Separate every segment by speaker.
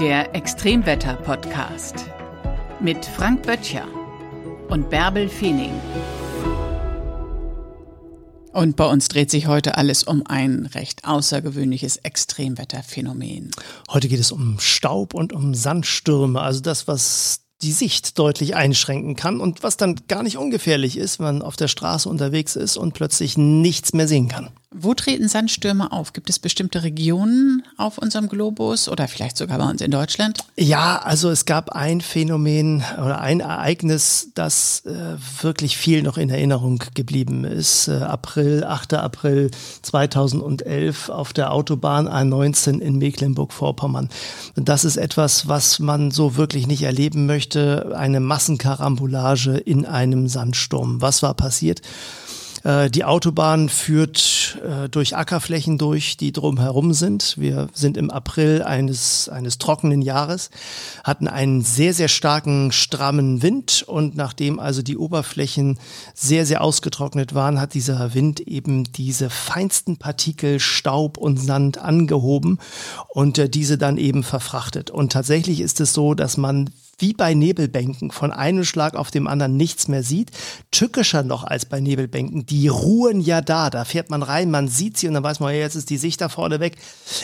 Speaker 1: Der Extremwetter-Podcast mit Frank Böttcher und Bärbel Feening. Und bei uns dreht sich heute alles um ein recht außergewöhnliches Extremwetterphänomen.
Speaker 2: Heute geht es um Staub und um Sandstürme, also das, was die Sicht deutlich einschränken kann und was dann gar nicht ungefährlich ist, wenn man auf der Straße unterwegs ist und plötzlich nichts mehr sehen kann.
Speaker 1: Wo treten Sandstürme auf? Gibt es bestimmte Regionen auf unserem Globus oder vielleicht sogar bei uns in Deutschland?
Speaker 2: Ja, also es gab ein Phänomen oder ein Ereignis, das äh, wirklich viel noch in Erinnerung geblieben ist. Äh, April, 8. April 2011 auf der Autobahn A19 in Mecklenburg-Vorpommern. Das ist etwas, was man so wirklich nicht erleben möchte. Eine Massenkarambolage in einem Sandsturm. Was war passiert? Äh, die Autobahn führt äh, durch Ackerflächen durch, die drumherum sind. Wir sind im April eines, eines trockenen Jahres, hatten einen sehr, sehr starken, strammen Wind und nachdem also die Oberflächen sehr, sehr ausgetrocknet waren, hat dieser Wind eben diese feinsten Partikel Staub und Sand angehoben und äh, diese dann eben verfrachtet. Und tatsächlich ist es so, dass man wie bei Nebelbänken von einem Schlag auf dem anderen nichts mehr sieht. Tückischer noch als bei Nebelbänken, die ruhen ja da. Da fährt man rein, man sieht sie und dann weiß man, jetzt ist die Sicht da vorne weg.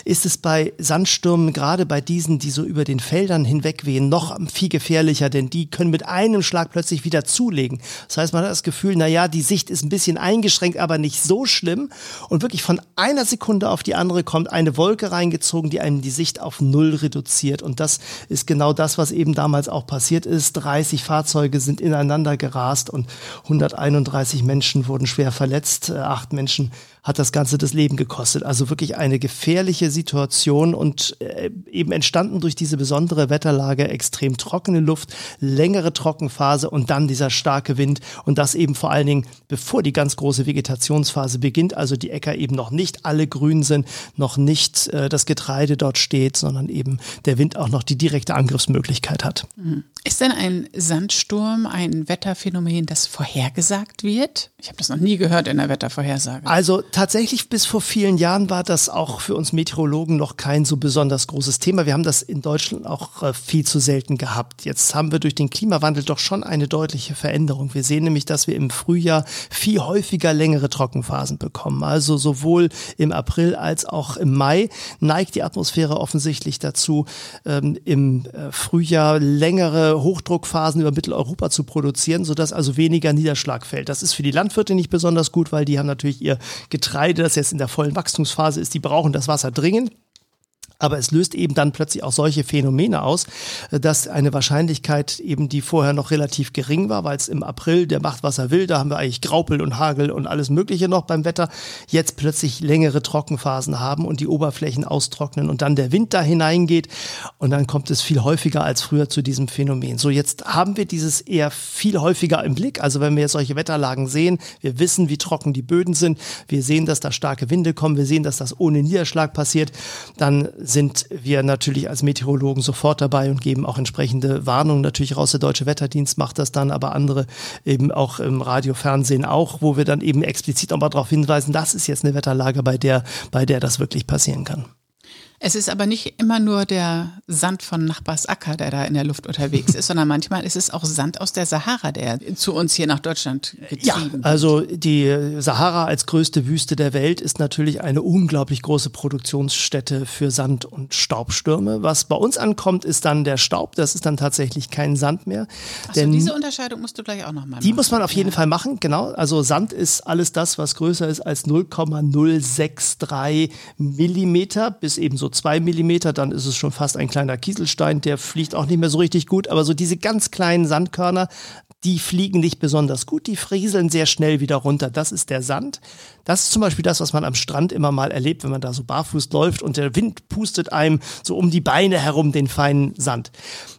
Speaker 2: Ist es bei Sandstürmen, gerade bei diesen, die so über den Feldern hinweg wehen, noch viel gefährlicher, denn die können mit einem Schlag plötzlich wieder zulegen. Das heißt, man hat das Gefühl, na ja, die Sicht ist ein bisschen eingeschränkt, aber nicht so schlimm. Und wirklich von einer Sekunde auf die andere kommt eine Wolke reingezogen, die einem die Sicht auf Null reduziert. Und das ist genau das, was eben damals damals auch passiert ist. 30 Fahrzeuge sind ineinander gerast und 131 Menschen wurden schwer verletzt. Äh, acht Menschen hat das Ganze das Leben gekostet. Also wirklich eine gefährliche Situation und äh, eben entstanden durch diese besondere Wetterlage, extrem trockene Luft, längere Trockenphase und dann dieser starke Wind und das eben vor allen Dingen, bevor die ganz große Vegetationsphase beginnt, also die Äcker eben noch nicht alle grün sind, noch nicht äh, das Getreide dort steht, sondern eben der Wind auch noch die direkte Angriffsmöglichkeit hat.
Speaker 1: Mhm. Ist denn ein Sandsturm ein Wetterphänomen, das vorhergesagt wird? Ich habe das noch nie gehört in der Wettervorhersage.
Speaker 2: Also tatsächlich bis vor vielen Jahren war das auch für uns Meteorologen noch kein so besonders großes Thema. Wir haben das in Deutschland auch äh, viel zu selten gehabt. Jetzt haben wir durch den Klimawandel doch schon eine deutliche Veränderung. Wir sehen nämlich, dass wir im Frühjahr viel häufiger längere Trockenphasen bekommen. Also sowohl im April als auch im Mai neigt die Atmosphäre offensichtlich dazu, ähm, im äh, Frühjahr längere Hochdruckphasen über Mitteleuropa zu produzieren, sodass also weniger Niederschlag fällt. Das ist für die Landwirte nicht besonders gut, weil die haben natürlich ihr Getreide das jetzt in der vollen Wachstumsphase ist, die brauchen das Wasser dringend. Aber es löst eben dann plötzlich auch solche Phänomene aus, äh, dass eine Wahrscheinlichkeit eben, die vorher noch relativ gering war, weil es im April, der macht, was er will, da haben wir eigentlich Graupel und Hagel und alles Mögliche noch beim Wetter, jetzt plötzlich längere Trockenphasen haben und die Oberflächen austrocknen und dann der Wind da hineingeht und dann kommt es viel häufiger als früher zu diesem Phänomen. So, jetzt haben wir dieses eher viel häufiger im Blick. Also wenn wir solche Wetterlagen sehen, wir wissen, wie trocken die Böden sind, wir sehen, dass da starke Winde kommen, wir sehen, dass das ohne Niederschlag passiert, dann sind wir natürlich als Meteorologen sofort dabei und geben auch entsprechende Warnungen natürlich raus. Der Deutsche Wetterdienst macht das dann, aber andere eben auch im Radio, Fernsehen auch, wo wir dann eben explizit nochmal darauf hinweisen, das ist jetzt eine Wetterlage, bei der, bei der das wirklich passieren kann.
Speaker 1: Es ist aber nicht immer nur der Sand von Nachbars Acker, der da in der Luft unterwegs ist, sondern manchmal ist es auch Sand aus der Sahara, der zu uns hier nach Deutschland getrieben
Speaker 2: Ja, also die Sahara als größte Wüste der Welt ist natürlich eine unglaublich große Produktionsstätte für Sand- und Staubstürme. Was bei uns ankommt, ist dann der Staub. Das ist dann tatsächlich kein Sand mehr.
Speaker 1: Achso, diese Unterscheidung musst du gleich auch nochmal machen.
Speaker 2: Die muss man auf jeden ja. Fall machen, genau. Also Sand ist alles das, was größer ist als 0,063 Millimeter bis eben so zwei Millimeter, dann ist es schon fast ein kleiner Kieselstein, der fliegt auch nicht mehr so richtig gut, aber so diese ganz kleinen Sandkörner, die fliegen nicht besonders gut, die frieseln sehr schnell wieder runter. Das ist der Sand. Das ist zum Beispiel das, was man am Strand immer mal erlebt, wenn man da so barfuß läuft und der Wind pustet einem so um die Beine herum den feinen Sand.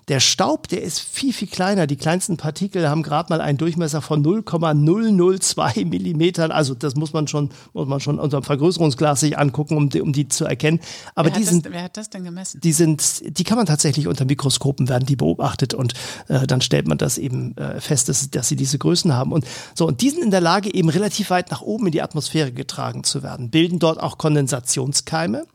Speaker 2: Der Staub, der ist viel, viel kleiner. Die kleinsten Partikel haben gerade mal einen Durchmesser von 0,002 Millimetern. Also das muss man schon, muss man schon unter dem Vergrößerungsglas sich angucken, um die, um die zu erkennen. Aber wer,
Speaker 1: die
Speaker 2: sind,
Speaker 1: das, wer hat das denn gemessen?
Speaker 2: Die sind, die kann man tatsächlich unter Mikroskopen werden die beobachtet und äh, dann stellt man das eben äh, fest, dass, dass sie diese Größen haben. Und so, und die sind in der Lage, eben relativ weit nach oben in die Atmosphäre getragen zu werden, bilden dort auch Kondensationskeime.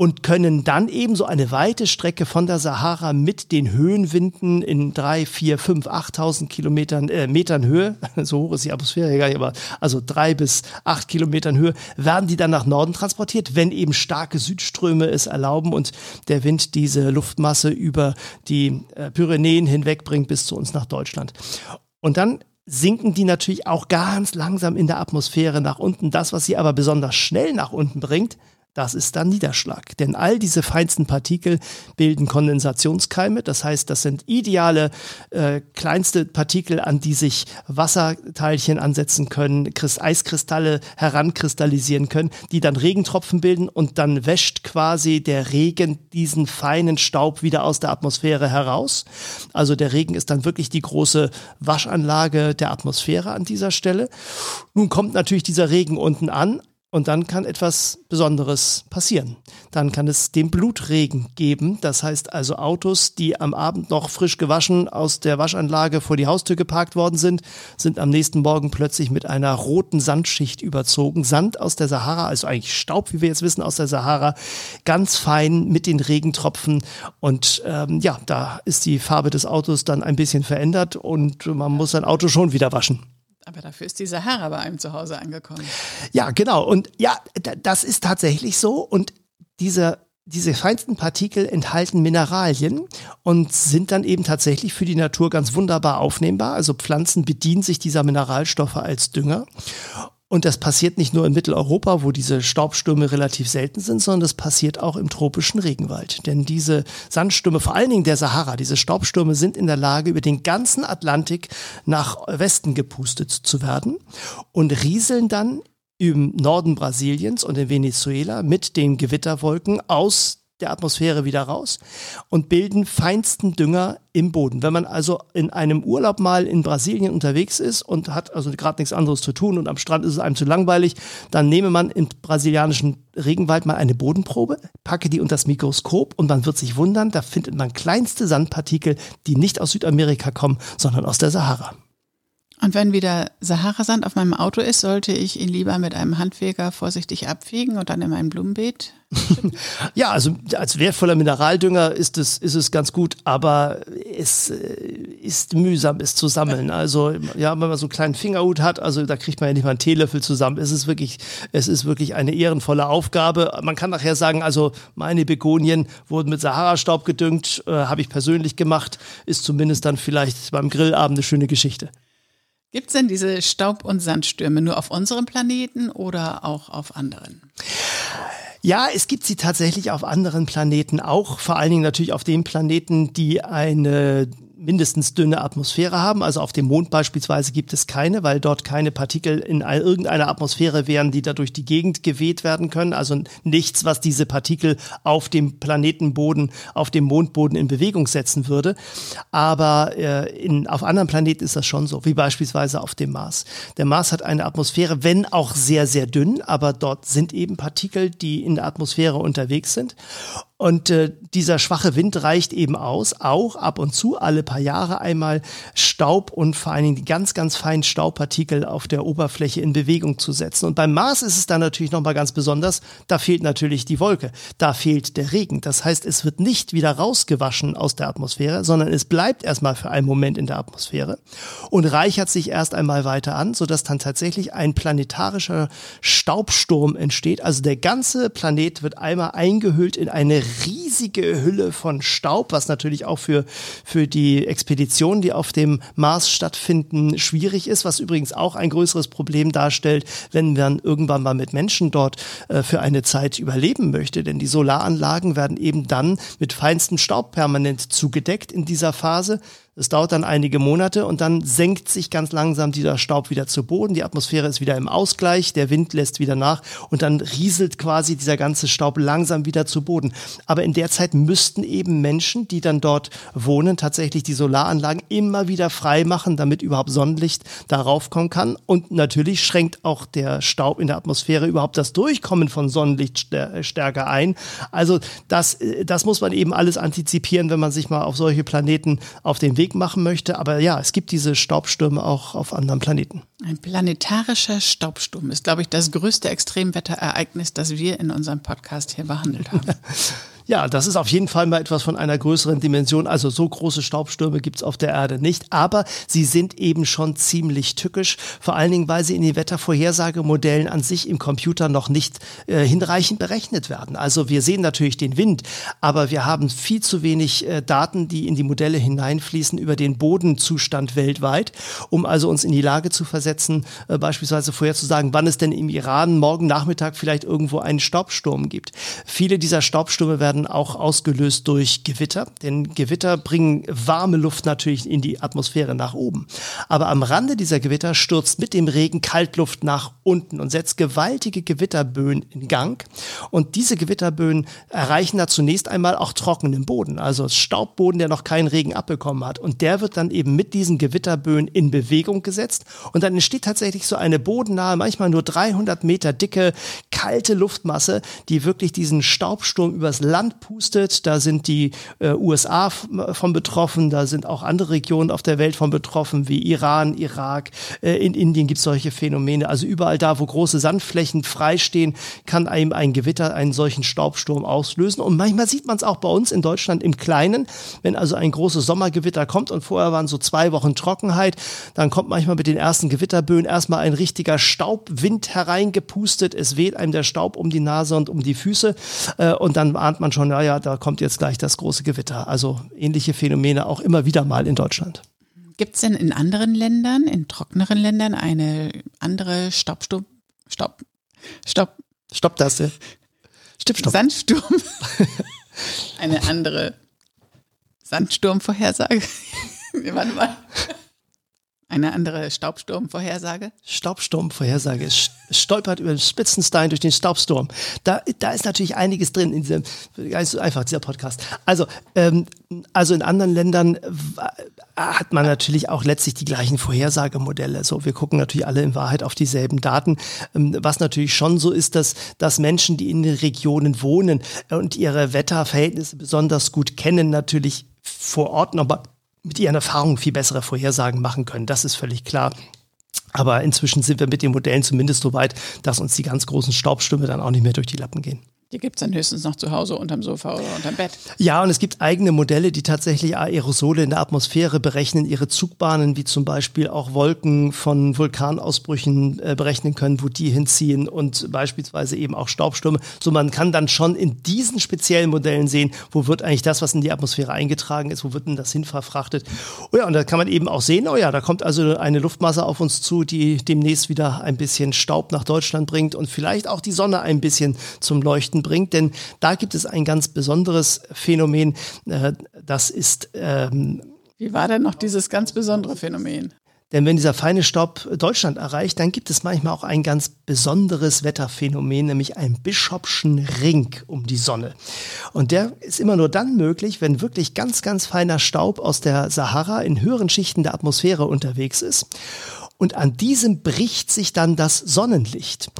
Speaker 2: und können dann eben so eine weite Strecke von der Sahara mit den Höhenwinden in drei, vier, fünf, achttausend Kilometern äh, Metern Höhe, so hoch ist die Atmosphäre gar nicht, aber also drei bis acht Kilometern Höhe, werden die dann nach Norden transportiert, wenn eben starke Südströme es erlauben und der Wind diese Luftmasse über die äh, Pyrenäen hinwegbringt bis zu uns nach Deutschland. Und dann sinken die natürlich auch ganz langsam in der Atmosphäre nach unten. Das, was sie aber besonders schnell nach unten bringt, das ist dann Niederschlag. Denn all diese feinsten Partikel bilden Kondensationskeime. Das heißt, das sind ideale äh, kleinste Partikel, an die sich Wasserteilchen ansetzen können, Eiskristalle herankristallisieren können, die dann Regentropfen bilden und dann wäscht quasi der Regen diesen feinen Staub wieder aus der Atmosphäre heraus. Also der Regen ist dann wirklich die große Waschanlage der Atmosphäre an dieser Stelle. Nun kommt natürlich dieser Regen unten an, und dann kann etwas Besonderes passieren. Dann kann es den Blutregen geben. Das heißt also Autos, die am Abend noch frisch gewaschen aus der Waschanlage vor die Haustür geparkt worden sind, sind am nächsten Morgen plötzlich mit einer roten Sandschicht überzogen. Sand aus der Sahara, also eigentlich Staub, wie wir jetzt wissen, aus der Sahara, ganz fein mit den Regentropfen. Und ähm, ja, da ist die Farbe des Autos dann ein bisschen verändert und man muss sein Auto schon wieder waschen.
Speaker 1: Aber dafür ist die Sahara bei einem zu Hause angekommen.
Speaker 2: Ja, genau. Und ja, das ist tatsächlich so. Und diese diese feinsten Partikel enthalten Mineralien und sind dann eben tatsächlich für die Natur ganz wunderbar aufnehmbar. Also Pflanzen bedienen sich dieser Mineralstoffe als Dünger. Und das passiert nicht nur in Mitteleuropa, wo diese Staubstürme relativ selten sind, sondern das passiert auch im tropischen Regenwald. Denn diese Sandstürme, vor allen Dingen der Sahara, diese Staubstürme sind in der Lage, über den ganzen Atlantik nach Westen gepustet zu werden und rieseln dann im Norden Brasiliens und in Venezuela mit den Gewitterwolken aus der Atmosphäre wieder raus und bilden feinsten Dünger im Boden. Wenn man also in einem Urlaub mal in Brasilien unterwegs ist und hat also gerade nichts anderes zu tun und am Strand ist es einem zu langweilig, dann nehme man im brasilianischen Regenwald mal eine Bodenprobe, packe die unter das Mikroskop und man wird sich wundern, da findet man kleinste Sandpartikel, die nicht aus Südamerika kommen, sondern aus der Sahara.
Speaker 1: Und wenn wieder Sahara-Sand auf meinem Auto ist, sollte ich ihn lieber mit einem Handwerker vorsichtig abfegen und dann in mein Blumenbeet?
Speaker 2: ja, also als wertvoller Mineraldünger ist es, ist es ganz gut, aber es äh, ist mühsam, es zu sammeln. Also, ja, wenn man so einen kleinen Fingerhut hat, also da kriegt man ja nicht mal einen Teelöffel zusammen. Es ist wirklich, es ist wirklich eine ehrenvolle Aufgabe. Man kann nachher sagen, also meine Begonien wurden mit Sahara-Staub gedüngt, äh, habe ich persönlich gemacht, ist zumindest dann vielleicht beim Grillabend eine schöne Geschichte.
Speaker 1: Gibt es denn diese Staub- und Sandstürme nur auf unserem Planeten oder auch auf anderen?
Speaker 2: Ja, es gibt sie tatsächlich auf anderen Planeten auch, vor allen Dingen natürlich auf den Planeten, die eine mindestens dünne Atmosphäre haben. Also auf dem Mond beispielsweise gibt es keine, weil dort keine Partikel in irgendeiner Atmosphäre wären, die da durch die Gegend geweht werden können. Also nichts, was diese Partikel auf dem Planetenboden, auf dem Mondboden in Bewegung setzen würde. Aber äh, in, auf anderen Planeten ist das schon so, wie beispielsweise auf dem Mars. Der Mars hat eine Atmosphäre, wenn auch sehr, sehr dünn, aber dort sind eben Partikel, die in der Atmosphäre unterwegs sind. Und äh, dieser schwache Wind reicht eben aus, auch ab und zu alle paar Jahre einmal Staub und vor allen Dingen die ganz, ganz feinen Staubpartikel auf der Oberfläche in Bewegung zu setzen. Und beim Mars ist es dann natürlich nochmal ganz besonders, da fehlt natürlich die Wolke, da fehlt der Regen. Das heißt, es wird nicht wieder rausgewaschen aus der Atmosphäre, sondern es bleibt erstmal für einen Moment in der Atmosphäre und reichert sich erst einmal weiter an, sodass dann tatsächlich ein planetarischer Staubsturm entsteht. Also der ganze Planet wird einmal eingehüllt in eine riesige Hülle von Staub, was natürlich auch für, für die Expeditionen, die auf dem Mars stattfinden, schwierig ist, was übrigens auch ein größeres Problem darstellt, wenn man irgendwann mal mit Menschen dort äh, für eine Zeit überleben möchte. Denn die Solaranlagen werden eben dann mit feinstem Staub permanent zugedeckt in dieser Phase. Es dauert dann einige Monate und dann senkt sich ganz langsam dieser Staub wieder zu Boden. Die Atmosphäre ist wieder im Ausgleich, der Wind lässt wieder nach und dann rieselt quasi dieser ganze Staub langsam wieder zu Boden. Aber in der Zeit müssten eben Menschen, die dann dort wohnen, tatsächlich die Solaranlagen immer wieder frei machen, damit überhaupt Sonnenlicht darauf kommen kann. Und natürlich schränkt auch der Staub in der Atmosphäre überhaupt das Durchkommen von Sonnenlicht stärker ein. Also das, das muss man eben alles antizipieren, wenn man sich mal auf solche Planeten auf den Weg Weg machen möchte. Aber ja, es gibt diese Staubstürme auch auf anderen Planeten.
Speaker 1: Ein planetarischer Staubsturm ist, glaube ich, das größte Extremwetterereignis, das wir in unserem Podcast hier behandelt haben.
Speaker 2: Ja, das ist auf jeden Fall mal etwas von einer größeren Dimension. Also so große Staubstürme gibt's auf der Erde nicht. Aber sie sind eben schon ziemlich tückisch. Vor allen Dingen, weil sie in den Wettervorhersagemodellen an sich im Computer noch nicht äh, hinreichend berechnet werden. Also wir sehen natürlich den Wind, aber wir haben viel zu wenig äh, Daten, die in die Modelle hineinfließen über den Bodenzustand weltweit, um also uns in die Lage zu versetzen, äh, beispielsweise vorherzusagen, wann es denn im Iran morgen Nachmittag vielleicht irgendwo einen Staubsturm gibt. Viele dieser Staubstürme werden werden auch ausgelöst durch Gewitter, denn Gewitter bringen warme Luft natürlich in die Atmosphäre nach oben. Aber am Rande dieser Gewitter stürzt mit dem Regen Kaltluft nach unten und setzt gewaltige Gewitterböen in Gang. Und diese Gewitterböen erreichen da zunächst einmal auch trockenen Boden, also Staubboden, der noch keinen Regen abbekommen hat. Und der wird dann eben mit diesen Gewitterböen in Bewegung gesetzt. Und dann entsteht tatsächlich so eine bodennahe, manchmal nur 300 Meter dicke, kalte Luftmasse, die wirklich diesen Staubsturm übers Land Land pustet. Da sind die äh, USA von betroffen, da sind auch andere Regionen auf der Welt von betroffen, wie Iran, Irak. Äh, in Indien gibt es solche Phänomene. Also überall da, wo große Sandflächen freistehen, kann einem ein Gewitter einen solchen Staubsturm auslösen. Und manchmal sieht man es auch bei uns in Deutschland im Kleinen, wenn also ein großes Sommergewitter kommt und vorher waren so zwei Wochen Trockenheit, dann kommt manchmal mit den ersten Gewitterböen erstmal ein richtiger Staubwind hereingepustet. Es weht einem der Staub um die Nase und um die Füße äh, und dann ahnt man schon, schon, naja, da kommt jetzt gleich das große Gewitter. Also ähnliche Phänomene auch immer wieder mal in Deutschland.
Speaker 1: Gibt es denn in anderen Ländern, in trockeneren Ländern, eine andere Staubsturm, Staub, Stopp,
Speaker 2: Stopptaste,
Speaker 1: Stipp, Stopp. Sandsturm, eine andere Sandsturmvorhersage? Warte mal. Eine andere Staubsturmvorhersage?
Speaker 2: Staubsturmvorhersage. Stolpert über den Spitzenstein durch den Staubsturm. Da, da ist natürlich einiges drin in diesem, so einfach, dieser Podcast. Also, ähm, also in anderen Ländern äh, hat man natürlich auch letztlich die gleichen Vorhersagemodelle. So, wir gucken natürlich alle in Wahrheit auf dieselben Daten. Ähm, was natürlich schon so ist, dass, dass Menschen, die in den Regionen wohnen und ihre Wetterverhältnisse besonders gut kennen, natürlich vor Ort nochmal mit ihren Erfahrungen viel bessere Vorhersagen machen können. Das ist völlig klar. Aber inzwischen sind wir mit den Modellen zumindest so weit, dass uns die ganz großen Staubstürme dann auch nicht mehr durch die Lappen gehen.
Speaker 1: Die gibt es dann höchstens noch zu Hause unterm Sofa oder unterm Bett.
Speaker 2: Ja, und es gibt eigene Modelle, die tatsächlich Aerosole in der Atmosphäre berechnen, ihre Zugbahnen, wie zum Beispiel auch Wolken von Vulkanausbrüchen äh, berechnen können, wo die hinziehen und beispielsweise eben auch Staubstürme. So man kann dann schon in diesen speziellen Modellen sehen, wo wird eigentlich das, was in die Atmosphäre eingetragen ist, wo wird denn das hin verfrachtet. Oh ja, und da kann man eben auch sehen, oh ja, da kommt also eine Luftmasse auf uns zu, die demnächst wieder ein bisschen Staub nach Deutschland bringt und vielleicht auch die Sonne ein bisschen zum Leuchten Nachrichten bringt, denn da gibt es ein ganz besonderes Phänomen. Äh, das ist. Ähm,
Speaker 1: Wie war denn noch dieses ganz besondere Phänomen?
Speaker 2: Denn wenn dieser feine Staub Deutschland erreicht, dann gibt es manchmal auch ein ganz besonderes Wetterphänomen, nämlich einen Bischopschen Ring um die Sonne. Und der ist immer nur dann möglich, wenn wirklich ganz, ganz feiner Staub aus der Sahara in höheren Schichten der Atmosphäre unterwegs ist. Und an diesem bricht sich dann das Sonnenlicht.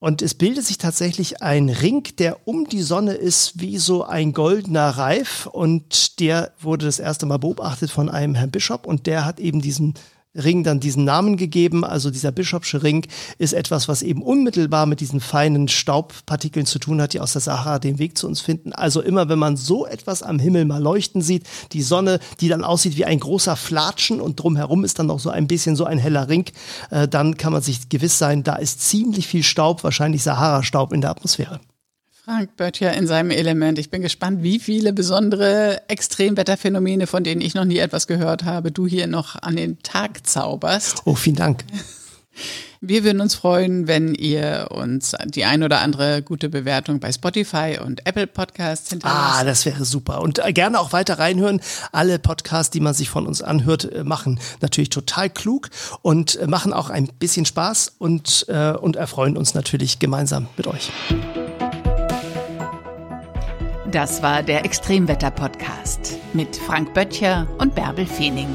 Speaker 2: Und es bildet sich tatsächlich ein Ring, der um die Sonne ist wie so ein goldener Reif. Und der wurde das erste Mal beobachtet von einem Herrn Bischof. Und der hat eben diesen Ring dann diesen Namen gegeben. Also dieser bischopsche Ring ist etwas, was eben unmittelbar mit diesen feinen Staubpartikeln zu tun hat, die aus der Sahara den Weg zu uns finden. Also immer, wenn man so etwas am Himmel mal leuchten sieht, die Sonne, die dann aussieht wie ein großer Flatschen und drumherum ist dann noch so ein bisschen so ein heller Ring, äh, dann kann man sich gewiss sein, da ist ziemlich viel Staub, wahrscheinlich Sahara-Staub in der Atmosphäre.
Speaker 1: Frank Böttcher in seinem Element. Ich bin gespannt, wie viele besondere Extremwetterphänomene, von denen ich noch nie etwas gehört habe, du hier noch an den Tag zauberst.
Speaker 2: Oh, vielen Dank.
Speaker 1: Wir würden uns freuen, wenn ihr uns die ein oder andere gute Bewertung bei Spotify und Apple Podcasts hinterlasst.
Speaker 2: Ah, das wäre super. Und äh, gerne auch weiter reinhören. Alle Podcasts, die man sich von uns anhört, äh, machen natürlich total klug und äh, machen auch ein bisschen Spaß und, und erfreuen uns natürlich gemeinsam mit euch.
Speaker 3: Das war der Extremwetter-Podcast mit Frank Böttcher und Bärbel Feening.